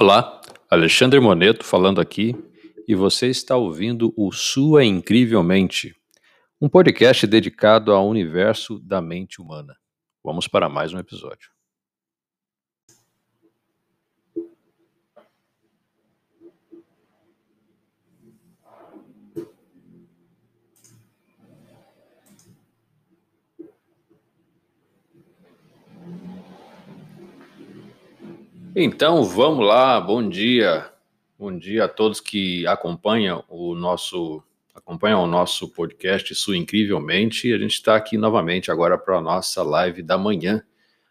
Olá, Alexandre Moneto falando aqui e você está ouvindo o Sua Incrivelmente, um podcast dedicado ao universo da mente humana. Vamos para mais um episódio. Então vamos lá, bom dia. Bom dia a todos que acompanham o nosso acompanham o nosso podcast Sua Incrivelmente. A gente está aqui novamente agora para a nossa live da manhã.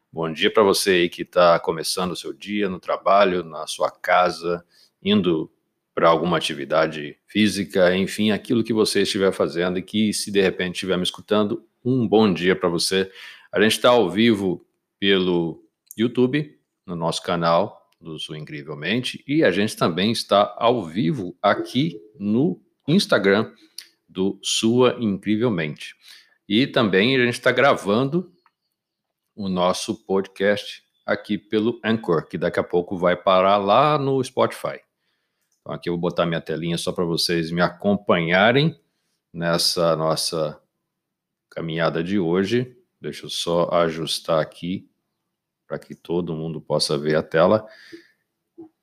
Bom dia para você aí que está começando o seu dia no trabalho, na sua casa, indo para alguma atividade física, enfim, aquilo que você estiver fazendo e que se de repente estiver me escutando, um bom dia para você. A gente está ao vivo pelo YouTube, no nosso canal do Sul Incrivelmente e a gente também está ao vivo aqui no Instagram do Sua Incrivelmente. E também a gente está gravando o nosso podcast aqui pelo Anchor, que daqui a pouco vai parar lá no Spotify. Então aqui eu vou botar minha telinha só para vocês me acompanharem nessa nossa caminhada de hoje. Deixa eu só ajustar aqui para que todo mundo possa ver a tela.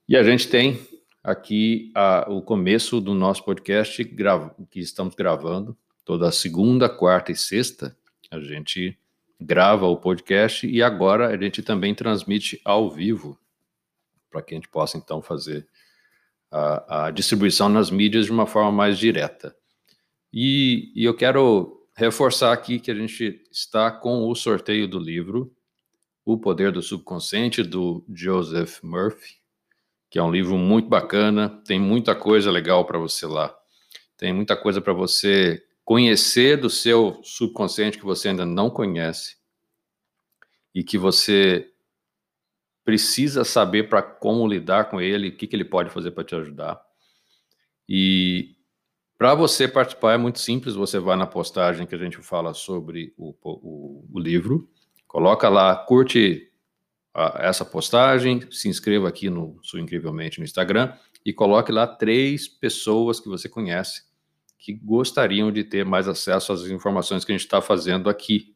E a gente tem aqui a, o começo do nosso podcast que estamos gravando toda segunda, quarta e sexta. A gente grava o podcast e agora a gente também transmite ao vivo para que a gente possa então fazer a, a, distribuição nas mídias de uma forma mais direta. E, e eu quero reforçar aqui que a gente está com o sorteio do livro o Poder do Subconsciente, do Joseph Murphy, que é um livro muito bacana, tem muita coisa legal para você lá. Tem muita coisa para você conhecer do seu subconsciente que você ainda não conhece e que você precisa saber para como lidar com ele, o que, que ele pode fazer para te ajudar. E para você participar é muito simples, você vai na postagem que a gente fala sobre o, o, o livro, Coloca lá, curte essa postagem, se inscreva aqui no Sua Incrivelmente no Instagram e coloque lá três pessoas que você conhece que gostariam de ter mais acesso às informações que a gente está fazendo aqui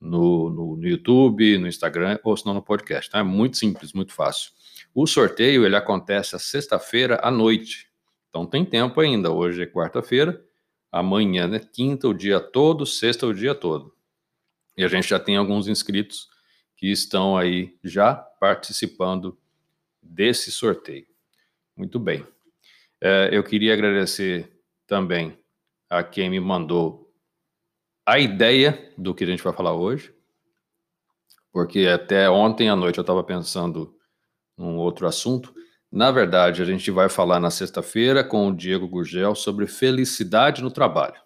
no, no, no, YouTube, no Instagram ou se não no podcast. Tá? É muito simples, muito fácil. O sorteio ele acontece a sexta-feira à noite. Então tem tempo ainda. Hoje é quarta-feira, amanhã é quinta o dia todo, sexta o dia todo. E a gente já tem alguns inscritos que estão aí já participando desse sorteio. Muito bem. É, eu queria agradecer também a quem me mandou a ideia do que a gente vai falar hoje, porque até ontem à noite eu estava pensando num outro assunto. Na verdade, a gente vai falar na sexta-feira com o Diego Gurgel sobre felicidade no trabalho.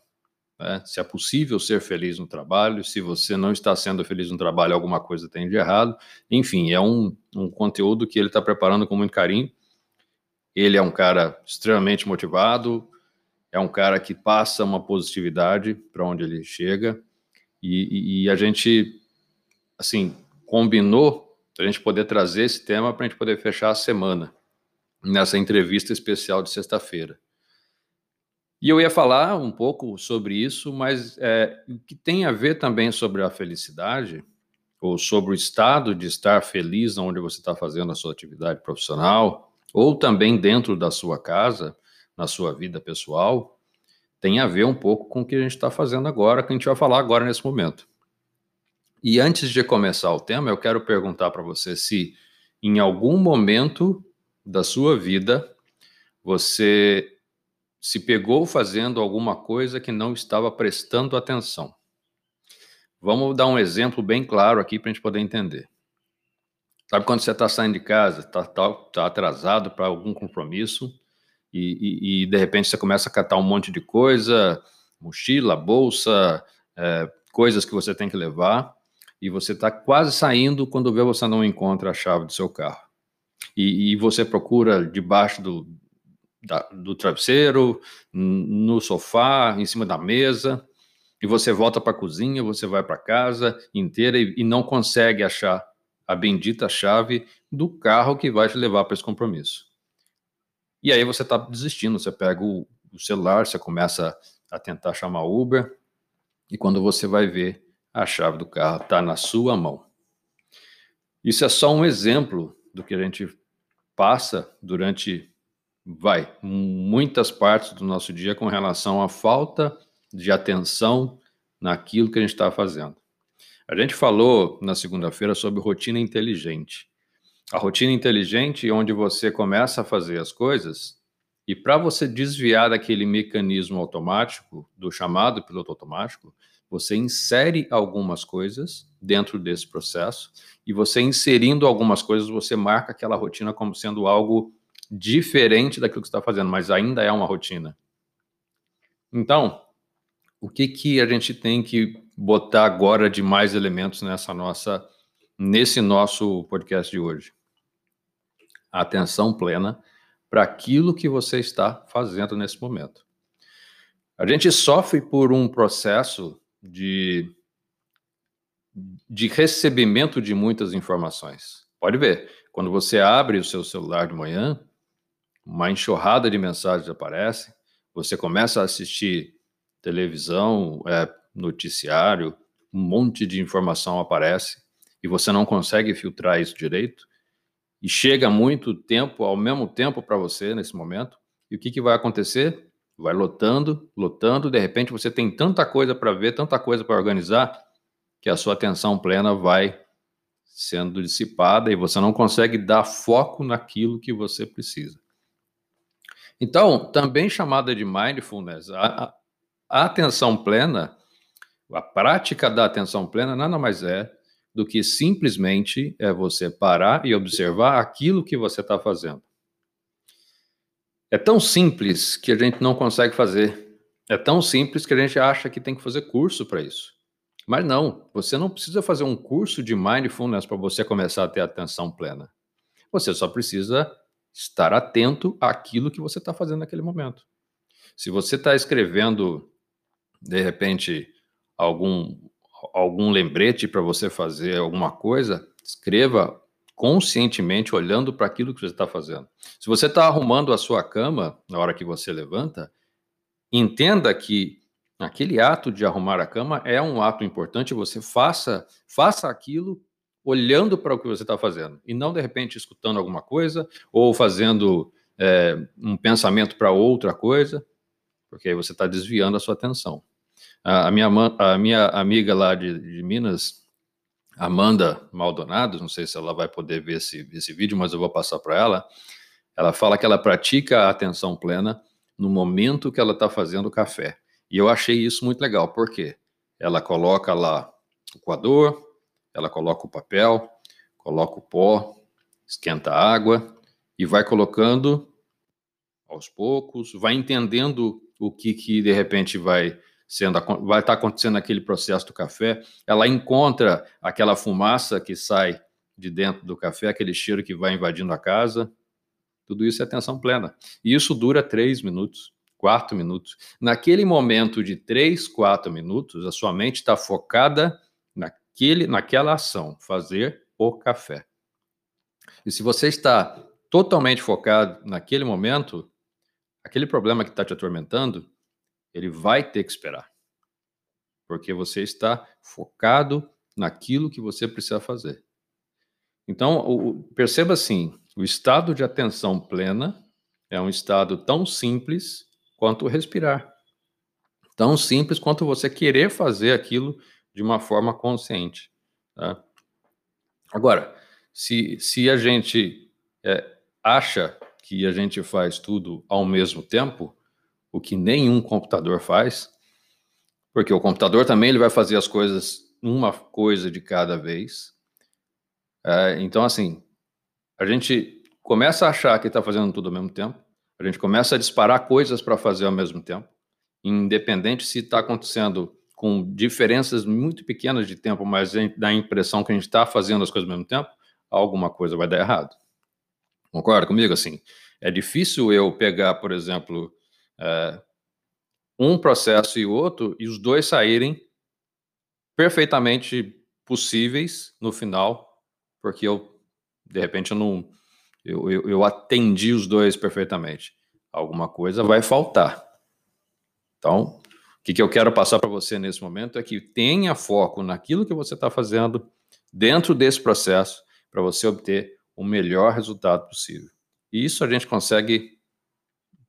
Né? Se é possível ser feliz no trabalho, se você não está sendo feliz no trabalho, alguma coisa tem de errado. Enfim, é um, um conteúdo que ele está preparando com muito carinho. Ele é um cara extremamente motivado, é um cara que passa uma positividade para onde ele chega. E, e, e, a gente, assim, combinou para a gente poder trazer esse tema para a gente poder fechar a semana nessa entrevista especial de sexta-feira. E eu ia falar um pouco sobre isso, mas é, que tem a ver também sobre a felicidade, ou sobre o estado de estar feliz onde você está fazendo a sua atividade profissional, ou também dentro da sua casa, na sua vida pessoal, tem a ver um pouco com o que a gente está fazendo agora, que a gente vai falar agora nesse momento. E antes de começar o tema, eu quero perguntar para você se em algum momento da sua vida você se pegou fazendo alguma coisa que não estava prestando atenção. Vamos dar um exemplo bem claro aqui para a gente poder entender. Sabe quando você está saindo de casa, está tá, tá atrasado para algum compromisso e, e, e, de repente você começa a catar um monte de coisa, mochila, bolsa, é, coisas que você tem que levar e você está quase saindo quando vê você não encontra a chave do seu carro. E, e você procura debaixo do, da, do travesseiro, no sofá, em cima da mesa, e você volta para a cozinha, você vai para casa inteira e, e, não consegue achar a bendita chave do carro que vai te levar para esse compromisso. E aí você está desistindo, você pega o, o celular, você começa a tentar chamar Uber, e quando você vai ver, a chave do carro está na sua mão. Isso é só um exemplo do que a gente passa durante, vai, muitas partes do nosso dia com relação à falta de atenção naquilo que a gente está fazendo. A gente falou na segunda-feira sobre rotina inteligente. A rotina inteligente é onde você começa a fazer as coisas e para você desviar daquele mecanismo automático, do chamado piloto automático, você insere algumas coisas dentro desse processo e você inserindo algumas coisas, você marca aquela rotina como sendo algo diferente daquilo que você está fazendo, mas ainda é uma rotina. Então, o que, que a gente tem que botar agora de mais elementos nessa nossa, nesse nosso podcast de hoje? Atenção plena para aquilo que você está fazendo nesse momento. A gente sofre por um processo de, de recebimento de muitas informações. Pode ver, quando você abre o seu celular de manhã, uma enxurrada de mensagens aparece, você começa a assistir televisão, é, noticiário, um monte de informação aparece e você não consegue filtrar isso direito e chega muito tempo ao mesmo tempo para você nesse momento. E o que, que vai acontecer? vai lotando, lotando, de repente você tem tanta coisa para ver, tanta coisa para organizar, que a sua atenção plena vai sendo dissipada e você não consegue dar foco naquilo que você precisa. Então, também chamada de mindfulness, a, a atenção plena, a prática da atenção plena nada mais é do que simplesmente é você parar e observar aquilo que você está fazendo. É tão simples que a gente não consegue fazer. É tão simples que a gente acha que tem que fazer curso para isso. Mas não, você não precisa fazer um curso de mindfulness para você começar a ter atenção plena. Você só precisa estar atento àquilo que você está fazendo naquele momento. Se você está escrevendo, de repente, algum, algum lembrete para você fazer alguma coisa, escreva conscientemente olhando para aquilo que você está fazendo. Se você está arrumando a sua cama na hora que você levanta, entenda que aquele ato de arrumar a cama é um ato importante. Você faça faça aquilo olhando para o que você está fazendo e não de repente escutando alguma coisa ou fazendo é, um pensamento para outra coisa, porque aí você está desviando a sua atenção. A, a, minha, a minha amiga lá de, de Minas, Amanda Maldonado, não sei se ela vai poder ver esse, esse vídeo, mas eu vou passar para ela. Ela fala que ela pratica a atenção plena no momento que ela está fazendo o café. E eu achei isso muito legal, porque ela coloca lá o coador, ela coloca o papel, coloca o pó, esquenta a água e vai colocando aos poucos, vai entendendo o que, que de repente vai sendo vai estar acontecendo aquele processo do café, ela encontra aquela fumaça que sai de dentro do café, aquele cheiro que vai invadindo a casa. Tudo isso é atenção plena. E isso dura três minutos, quatro minutos. Naquele momento de três, quatro minutos, a sua mente está focada naquele, naquela ação, fazer o café. E se você está totalmente focado naquele momento, aquele problema que está te atormentando, ele vai ter que esperar. Porque você está focado naquilo que você precisa fazer. Então, o, perceba assim: o estado de atenção plena é um estado tão simples quanto respirar. Tão simples quanto você querer fazer aquilo de uma forma consciente. Tá? Agora, se, se a gente é, acha que a gente faz tudo ao mesmo tempo, o que nenhum computador faz, porque o computador também ele vai fazer as coisas uma coisa de cada vez. É, então, assim, a gente começa a achar que está fazendo tudo ao mesmo tempo, a gente começa a disparar coisas para fazer ao mesmo tempo, independente se está acontecendo com diferenças muito pequenas de tempo, mas dá a impressão que a gente está fazendo as coisas ao mesmo tempo, alguma coisa vai dar errado. Concorda comigo? Assim, é difícil eu pegar, por exemplo, é, um processo e outro, e os dois saírem perfeitamente possíveis no final porque eu, de repente, eu não. Eu, eu, eu atendi os dois perfeitamente. Alguma coisa vai faltar. Então, o que, que eu quero passar para você nesse momento é que tenha foco naquilo que você está fazendo dentro desse processo para você obter o melhor resultado possível. E isso a gente consegue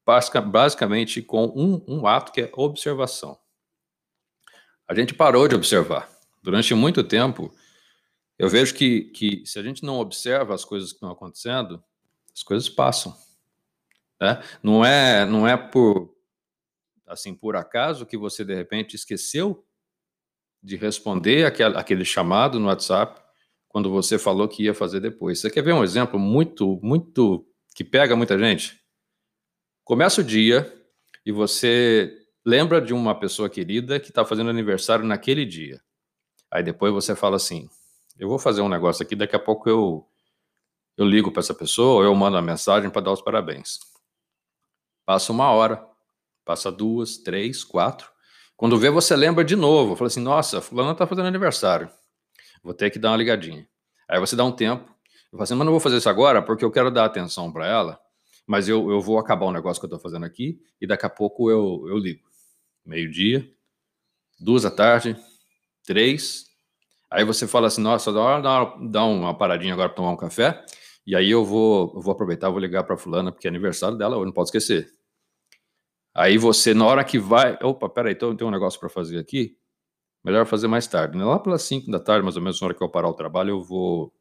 basicamente com um, um ato que é observação. A gente parou de observar. Durante muito tempo, eu vejo que, que se a gente não observa as coisas que estão acontecendo, as coisas passam. Né? Não é não é por assim por acaso que você de repente esqueceu de responder aquele, chamado no WhatsApp quando você falou que ia fazer depois. Você quer ver um exemplo muito muito que pega muita gente? Começa o dia e você lembra de uma pessoa querida que está fazendo aniversário naquele dia. Aí depois você fala assim: eu vou fazer um negócio aqui, daqui a pouco eu, eu ligo para essa pessoa, eu mando uma mensagem para dar os parabéns. Passa uma hora, passa duas, três, quatro. Quando vê, você lembra de novo. Fala assim: nossa, fulano está fazendo aniversário. Vou ter que dar uma ligadinha. Aí você dá um tempo. Eu falo assim, mas não vou fazer isso agora porque eu quero dar atenção para ela mas eu, eu vou acabar o negócio que eu estou fazendo aqui e daqui a pouco eu, eu ligo. Meio-dia, duas da tarde, três. Aí você fala assim: nossa, dá uma, dá uma paradinha agora para tomar um café. E aí eu vou, eu vou aproveitar, vou ligar para fulana, porque é aniversário dela, eu não posso esquecer. Aí você, na hora que vai, opa, peraí, então tem um negócio para fazer aqui, melhor fazer mais tarde. Lá pelas 5 da tarde, mais ou menos, na hora que eu parar o trabalho, eu vou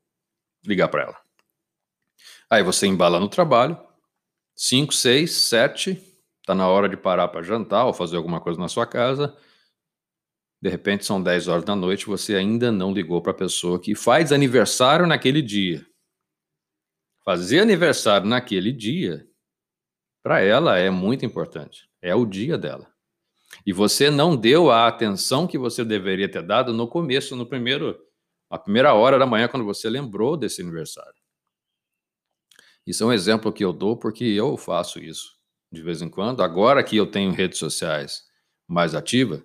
ligar para ela. Aí você embala no trabalho, 5, 6, 7, está na hora de parar para jantar ou fazer alguma coisa na sua casa. De repente são 10 horas da noite, você ainda não ligou para a pessoa que faz aniversário naquele dia. Fazer aniversário naquele dia, para ela é muito importante. É o dia dela. E você não deu a atenção que você deveria ter dado no começo, no primeiro, a primeira hora da manhã, quando você lembrou desse aniversário. Isso é um exemplo que eu dou porque eu faço isso de vez em quando. Agora que eu tenho redes sociais mais ativas,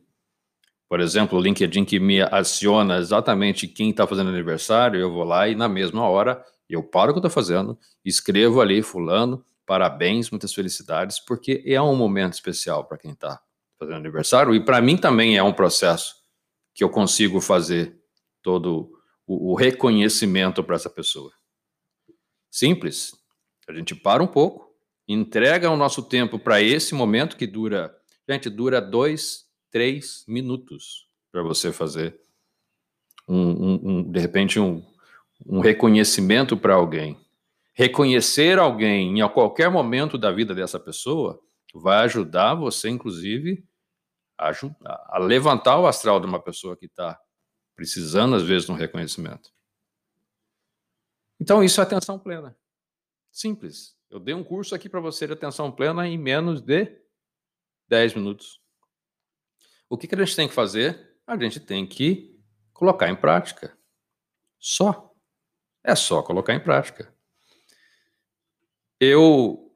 por exemplo, o LinkedIn que me aciona exatamente quem está fazendo aniversário, eu vou lá e na mesma hora eu paro o que eu estou fazendo, escrevo ali, fulano, parabéns, muitas felicidades, porque é um momento especial para quem está fazendo aniversário e para mim também é um processo que eu consigo fazer todo o, o reconhecimento para essa pessoa. Simples, a gente para um pouco, entrega o nosso tempo para esse momento que dura, gente, dura dois, três minutos para você fazer um, um, um, de repente um, um reconhecimento para alguém. Reconhecer alguém em qualquer momento da vida dessa pessoa vai ajudar você, inclusive, a, a levantar o astral de uma pessoa que está precisando, às vezes, de um reconhecimento. Então, isso é atenção plena. Simples. Eu dei um curso aqui para você de atenção plena em menos de 10 minutos. O que, que a gente tem que fazer? A gente tem que colocar em prática. Só. É só colocar em prática. Eu,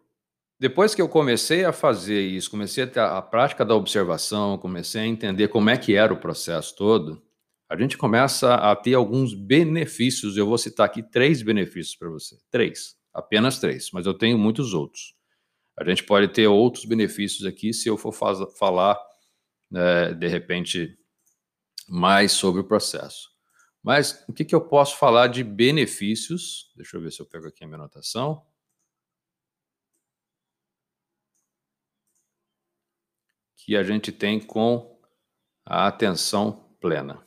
depois que eu comecei a fazer isso, comecei a ter a prática da observação, comecei a entender como é que era o processo todo, a gente começa a ter alguns benefícios. Eu vou citar aqui três benefícios para você. Três. Apenas três, mas eu tenho muitos outros. A gente pode ter outros benefícios aqui se eu for falar, né, de repente, mais sobre o processo. Mas o que, que eu posso falar de benefícios? Deixa eu ver se eu pego aqui a minha anotação. Que a gente tem com a atenção plena.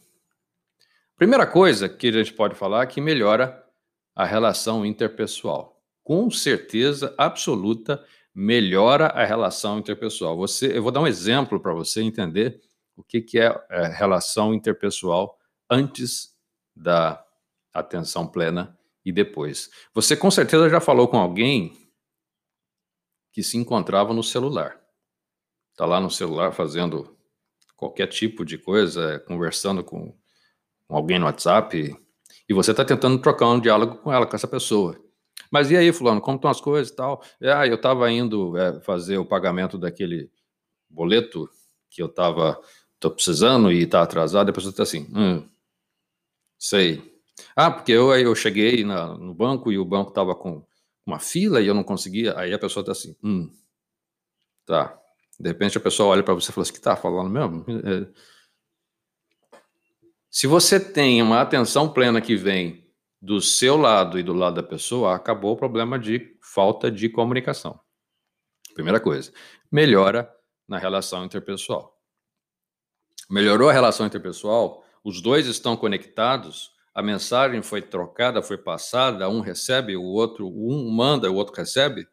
Primeira coisa que a gente pode falar é que melhora a relação interpessoal com certeza absoluta melhora a relação interpessoal. Você, eu vou dar um exemplo para você entender o que, que é, é relação interpessoal antes da atenção plena e depois. Você com certeza já falou com alguém que se encontrava no celular. Está lá no celular fazendo qualquer tipo de coisa, conversando com, com alguém no WhatsApp, e você está tentando trocar um diálogo com ela, com essa pessoa. Mas e aí, fulano, como estão as coisas e tal? Ah, eu estava indo é, fazer o pagamento daquele boleto que eu estava tô precisando e está atrasado. Depois você está assim, hum, sei. Ah, porque eu, eu cheguei na, no banco e o banco estava com uma fila e eu não conseguia. Aí a pessoa está assim, hum, tá. De repente a pessoa olha para você e fala assim, que tá falando mesmo? É... Se você tem uma atenção plena que vem do seu lado e do lado da pessoa, acabou o problema de falta de comunicação. Primeira coisa, melhora na relação interpessoal. Melhorou a relação interpessoal, os dois estão conectados, a mensagem foi trocada, foi passada, um recebe, o outro, um manda, o outro recebe.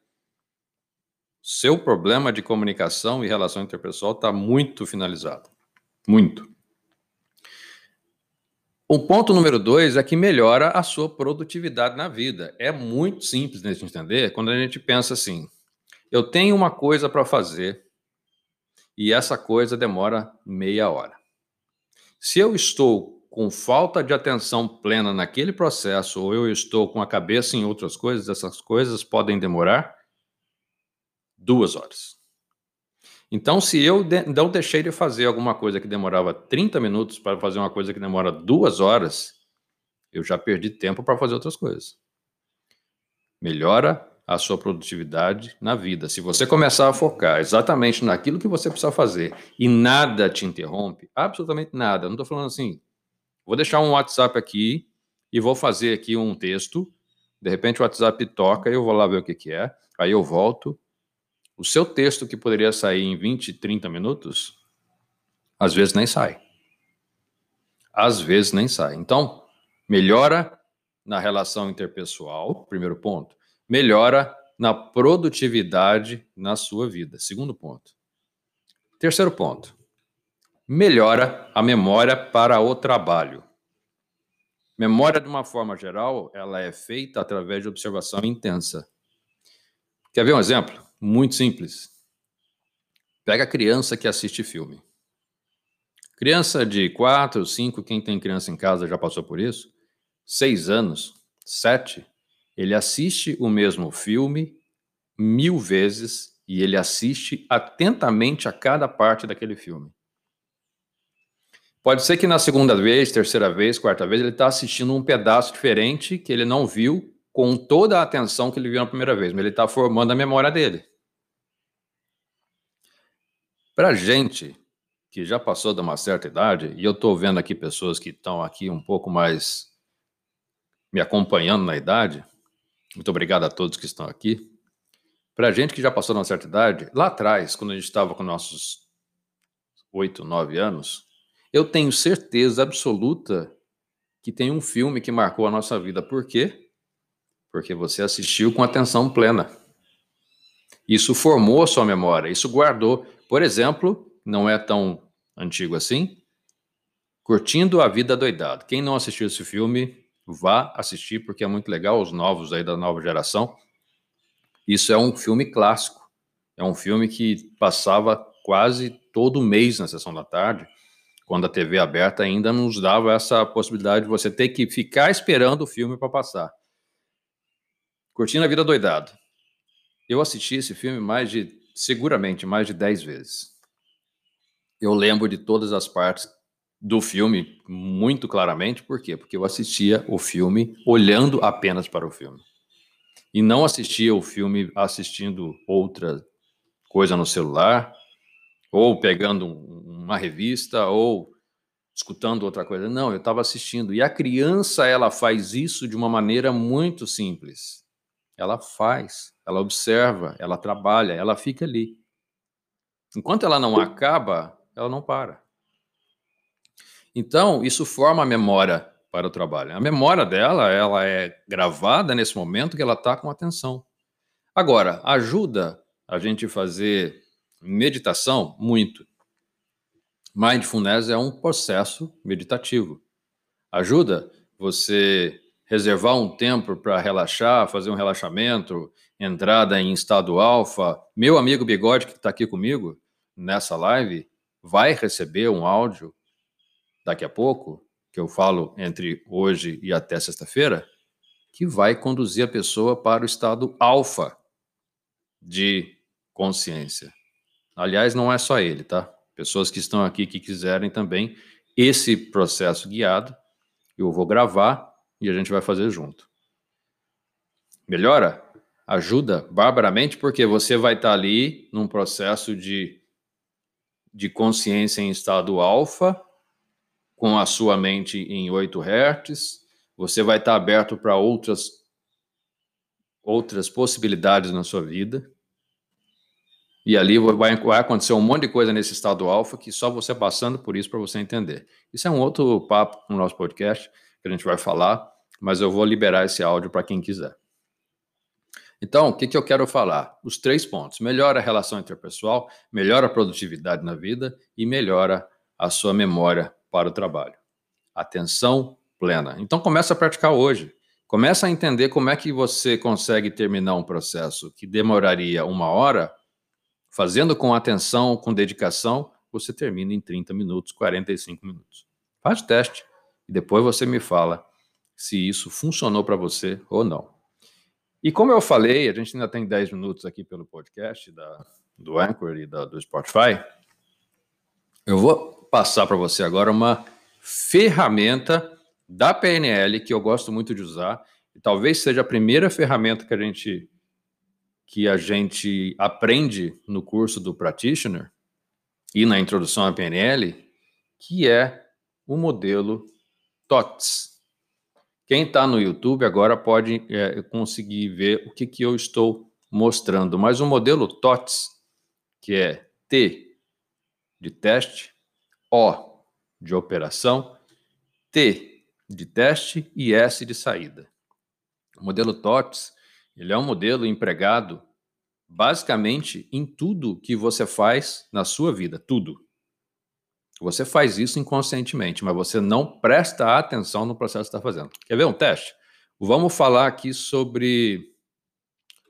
Seu problema de comunicação e relação interpessoal está muito finalizado. Muito. O ponto número dois é que melhora a sua produtividade na vida. É muito simples de entender quando a gente pensa assim: eu tenho uma coisa para fazer e essa coisa demora meia hora. Se eu estou com falta de atenção plena naquele processo ou eu estou com a cabeça em outras coisas, essas coisas podem demorar duas horas. Então, se eu de não deixei de fazer alguma coisa que demorava 30 minutos para fazer uma coisa que demora duas horas, eu já perdi tempo para fazer outras coisas. Melhora a sua produtividade na vida. Se você começar a focar exatamente naquilo que você precisa fazer e nada te interrompe, absolutamente nada. não estou falando assim, vou deixar um WhatsApp aqui e vou fazer aqui um texto. De repente o WhatsApp toca, eu vou lá ver o que, que é, aí eu volto. O seu texto que poderia sair em 20, 30 minutos, às vezes nem sai. Às vezes nem sai. Então, melhora na relação interpessoal, primeiro ponto melhora na produtividade na sua vida. Segundo ponto. Terceiro ponto. Melhora a memória para o trabalho. Memória, de uma forma geral, ela é feita através de observação intensa. Quer ver um exemplo? Muito simples. Pega a criança que assiste filme. Criança de 4, 5, quem tem criança em casa já passou por isso? 6 anos, 7, ele assiste o mesmo filme mil vezes e ele assiste atentamente a cada parte daquele filme. Pode ser que na segunda vez, terceira vez, quarta vez, ele está assistindo um pedaço diferente que ele não viu com toda a atenção que ele viu na primeira vez, mas ele está formando a memória dele. Para gente que já passou de uma certa idade, e eu estou vendo aqui pessoas que estão aqui um pouco mais me acompanhando na idade, muito obrigado a todos que estão aqui. Para gente que já passou de uma certa idade, lá atrás, quando a gente estava com nossos oito, nove anos, eu tenho certeza absoluta que tem um filme que marcou a nossa vida. Por quê? Porque você assistiu com atenção plena. Isso formou a sua memória, isso guardou. Por exemplo, não é tão antigo assim, Curtindo a Vida Doidado. Quem não assistiu esse filme, vá assistir, porque é muito legal, os novos aí da nova geração. Isso é um filme clássico. É um filme que passava quase todo mês na sessão da tarde, quando a TV aberta ainda nos dava essa possibilidade de você ter que ficar esperando o filme para passar. Curtindo a Vida Doidado. Eu assisti esse filme mais de, seguramente, mais de 10 vezes. Eu lembro de todas as partes do filme muito claramente, por quê? Porque eu assistia o filme olhando apenas para o filme. E não assistia o filme assistindo outra coisa no celular, ou pegando uma revista, ou escutando outra coisa. Não, eu estava assistindo. E a criança, ela faz isso de uma maneira muito simples. Ela faz, ela observa, ela trabalha, ela fica ali. Enquanto ela não acaba, ela não para. Então, isso forma a memória para o trabalho. A memória dela, ela é gravada nesse momento que ela está com atenção. Agora, ajuda a gente fazer meditação muito. Mindfulness é um processo meditativo. Ajuda você reservar um tempo para relaxar, fazer um relaxamento, entrada em estado alfa. Meu amigo Bigode, que está aqui comigo nessa live, vai receber um áudio daqui a pouco, que eu falo entre hoje e até sexta-feira, que vai conduzir a pessoa para o estado alfa de consciência. Aliás, não é só ele, tá? Pessoas que estão aqui que quiserem também esse processo guiado, eu vou gravar e a gente vai fazer junto. Melhora? Ajuda barbaramente, porque você vai estar ali num processo de, de consciência em estado alfa, com a sua mente em 8 Hz, você vai estar aberto para outras outras possibilidades na sua vida. E ali vai, vai, acontecer um monte de coisa nesse estado alfa que só você passando por isso para você entender. Isso é um outro papo no nosso podcast que a gente vai falar, mas eu vou liberar esse áudio para quem quiser. Então, o que, que eu quero falar? Os três pontos. Melhora a relação interpessoal, melhora a produtividade na vida e melhora a sua memória para o trabalho. Atenção plena. Então, começa a praticar hoje. Começa a entender como é que você consegue terminar um processo que demoraria uma hora, fazendo com atenção, com dedicação, você termina em 30 minutos, 45 minutos. Faz teste e depois você me fala se isso funcionou para você ou não. E como eu falei, a gente ainda tem 10 minutos aqui pelo podcast da, do Anchor e da, do Spotify. Eu vou passar para você agora uma ferramenta da PNL que eu gosto muito de usar e talvez seja a primeira ferramenta que a gente que a gente aprende no curso do practitioner e na introdução à PNL, que é o modelo TOTS. Quem está no YouTube agora pode é, conseguir ver o que, que eu estou mostrando, mas o modelo TOTS, que é T de teste, O de operação, T de teste e S de saída. O modelo TOTS ele é um modelo empregado basicamente em tudo que você faz na sua vida, tudo. Você faz isso inconscientemente, mas você não presta atenção no processo que está fazendo. Quer ver um teste? Vamos falar aqui sobre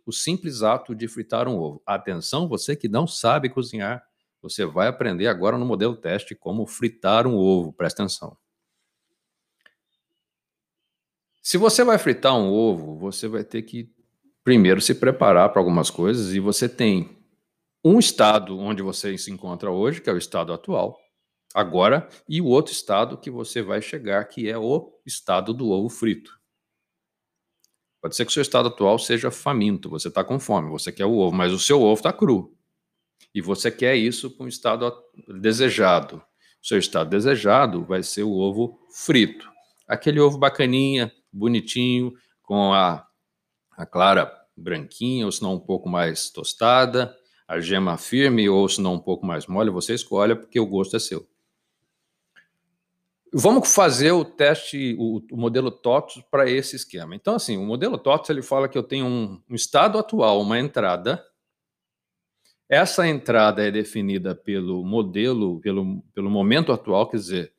o simples ato de fritar um ovo. Atenção, você que não sabe cozinhar, você vai aprender agora no modelo teste como fritar um ovo. Presta atenção. Se você vai fritar um ovo, você vai ter que primeiro se preparar para algumas coisas e você tem um estado onde você se encontra hoje, que é o estado atual, agora, e o outro estado que você vai chegar, que é o estado do ovo frito. Pode ser que o seu estado atual seja faminto, você está com fome, você quer o ovo, mas o seu ovo está cru. E você quer isso para um estado desejado. O seu estado desejado vai ser o ovo frito. Aquele ovo bacaninha, bonitinho, com a, a clara branquinha, ou se não um pouco mais tostada, a gema firme, ou se não um pouco mais mole, você escolhe, porque o gosto é seu. Vamos fazer o teste, o, o modelo TOTS para esse esquema. Então, assim, o modelo TOTS ele fala que eu tenho um, um estado atual, uma entrada. Essa entrada é definida pelo modelo, pelo, pelo momento atual, quer dizer,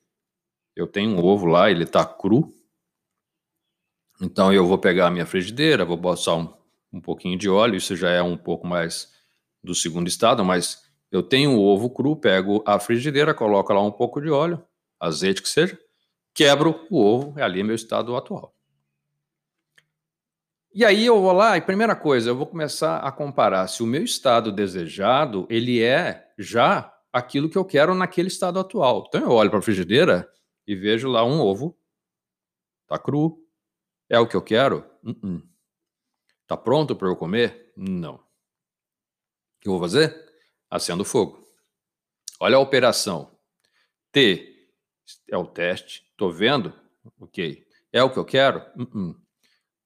eu tenho um ovo lá, ele está cru, então eu vou pegar a minha frigideira, vou botar um, um pouquinho de óleo, isso já é um pouco mais do segundo estado, mas eu tenho o ovo cru, pego a frigideira, coloco lá um pouco de óleo, azeite que seja, quebro o ovo, é ali meu estado atual. E aí eu vou lá e primeira coisa, eu vou começar a comparar se o meu estado desejado, ele é já aquilo que eu quero naquele estado atual. Então eu olho para a frigideira e vejo lá um ovo, tá cru, é o que eu quero? Uh -uh. Tá pronto para eu comer? Não. O que eu vou fazer? Acendo fogo. Olha a operação. T é o teste. Tô vendo? Ok. É o que eu quero? Uh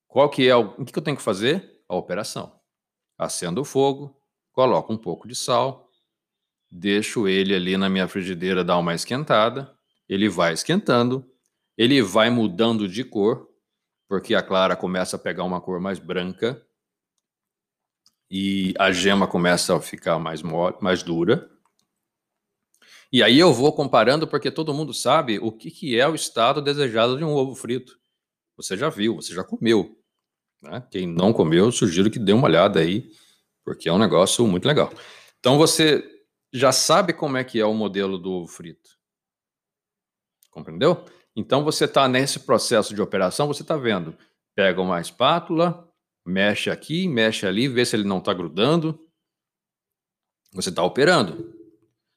Qual que é o... o que eu tenho que fazer? A operação. Acendo o fogo, coloco um pouco de sal, deixo ele ali na minha frigideira dar uma esquentada, ele vai esquentando, ele vai mudando de cor, porque a clara começa a pegar uma cor mais branca e a gema começa a ficar mais, mais dura. E aí eu vou comparando porque todo mundo sabe o que, que é o estado desejado de um ovo frito. Você já viu, você já comeu. Né? Quem não comeu, sugiro que dê uma olhada aí, porque é um negócio muito legal. Então você já sabe como é que é o modelo do ovo frito. Compreendeu? Então você está nesse processo de operação, você está vendo, pega uma espátula, mexe aqui, mexe ali, vê se ele não está grudando. Você está operando.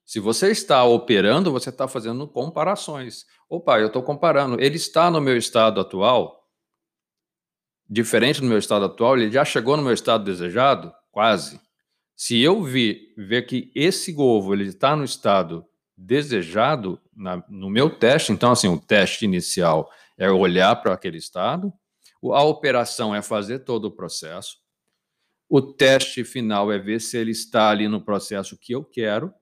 Se você está operando, você está fazendo comparações. Opa, eu estou comparando. Ele está no meu estado atual, diferente do meu estado atual, ele já chegou no meu estado desejado? Quase. Se eu ver, ver que esse ovo ele está no estado desejado na, no meu teste, então assim, o teste inicial é olhar para aquele estado, a operação é fazer todo o processo, o teste final é ver se ele está ali no processo que eu quero.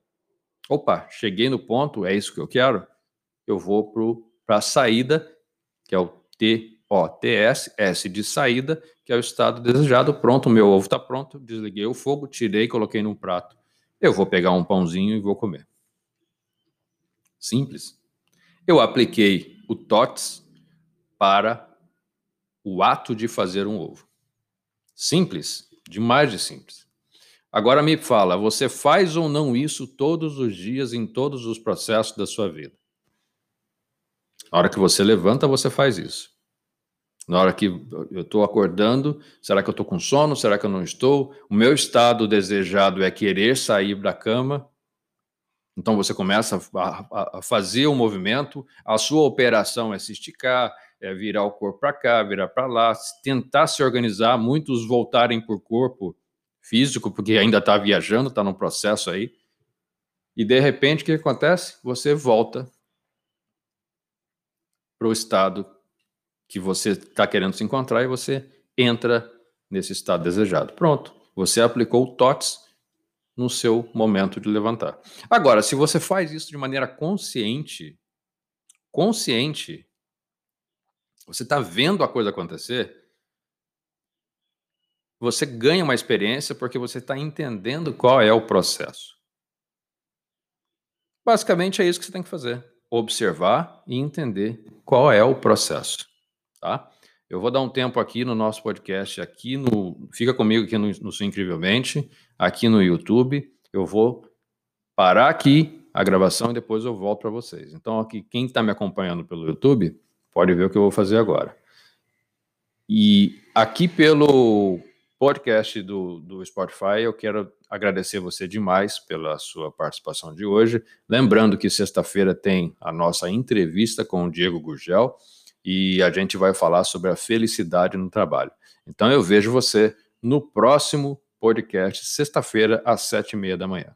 Opa, cheguei no ponto, é isso que eu quero. Eu vou para a saída, que é o TOTS, S de saída, que é o estado desejado. Pronto, meu ovo está pronto. Desliguei o fogo, tirei, coloquei num prato. Eu vou pegar um pãozinho e vou comer. Simples. Eu apliquei o TOTS para o ato de fazer um ovo. Simples. Demais de simples. Agora me fala, você faz ou não isso todos os dias em todos os processos da sua vida? Na hora que você levanta, você faz isso. Na hora que eu estou acordando, será que eu estou com sono? Será que eu não estou? O meu estado desejado é querer sair da cama. Então você começa a, a fazer o um movimento, a sua operação é se esticar, é virar o corpo para cá, virar para lá, tentar se organizar, muitos voltarem por corpo físico, porque ainda está viajando, está num processo aí. E de repente, o que acontece? Você volta para o estado que você está querendo se encontrar e você entra nesse estado desejado. Pronto, você aplicou o TOTS no seu momento de levantar. Agora, se você faz isso de maneira consciente, consciente, você está vendo a coisa acontecer, você ganha uma experiência porque você está entendendo qual é o processo. Basicamente é isso que você tem que fazer: observar e entender qual é o processo. Tá? Eu vou dar um tempo aqui no nosso podcast, aqui no. Fica comigo aqui no, no Incrivelmente, aqui no YouTube. Eu vou parar aqui a gravação e depois eu volto para vocês. Então, aqui, quem está me acompanhando pelo YouTube, Pode ver o que eu vou fazer agora. E aqui pelo podcast do, do Spotify, eu quero agradecer você demais pela sua participação de hoje. Lembrando que sexta-feira tem a nossa entrevista com o Diego Gurgel e a gente vai falar sobre a felicidade no trabalho. Então eu vejo você no próximo podcast, sexta-feira, às sete e meia da manhã.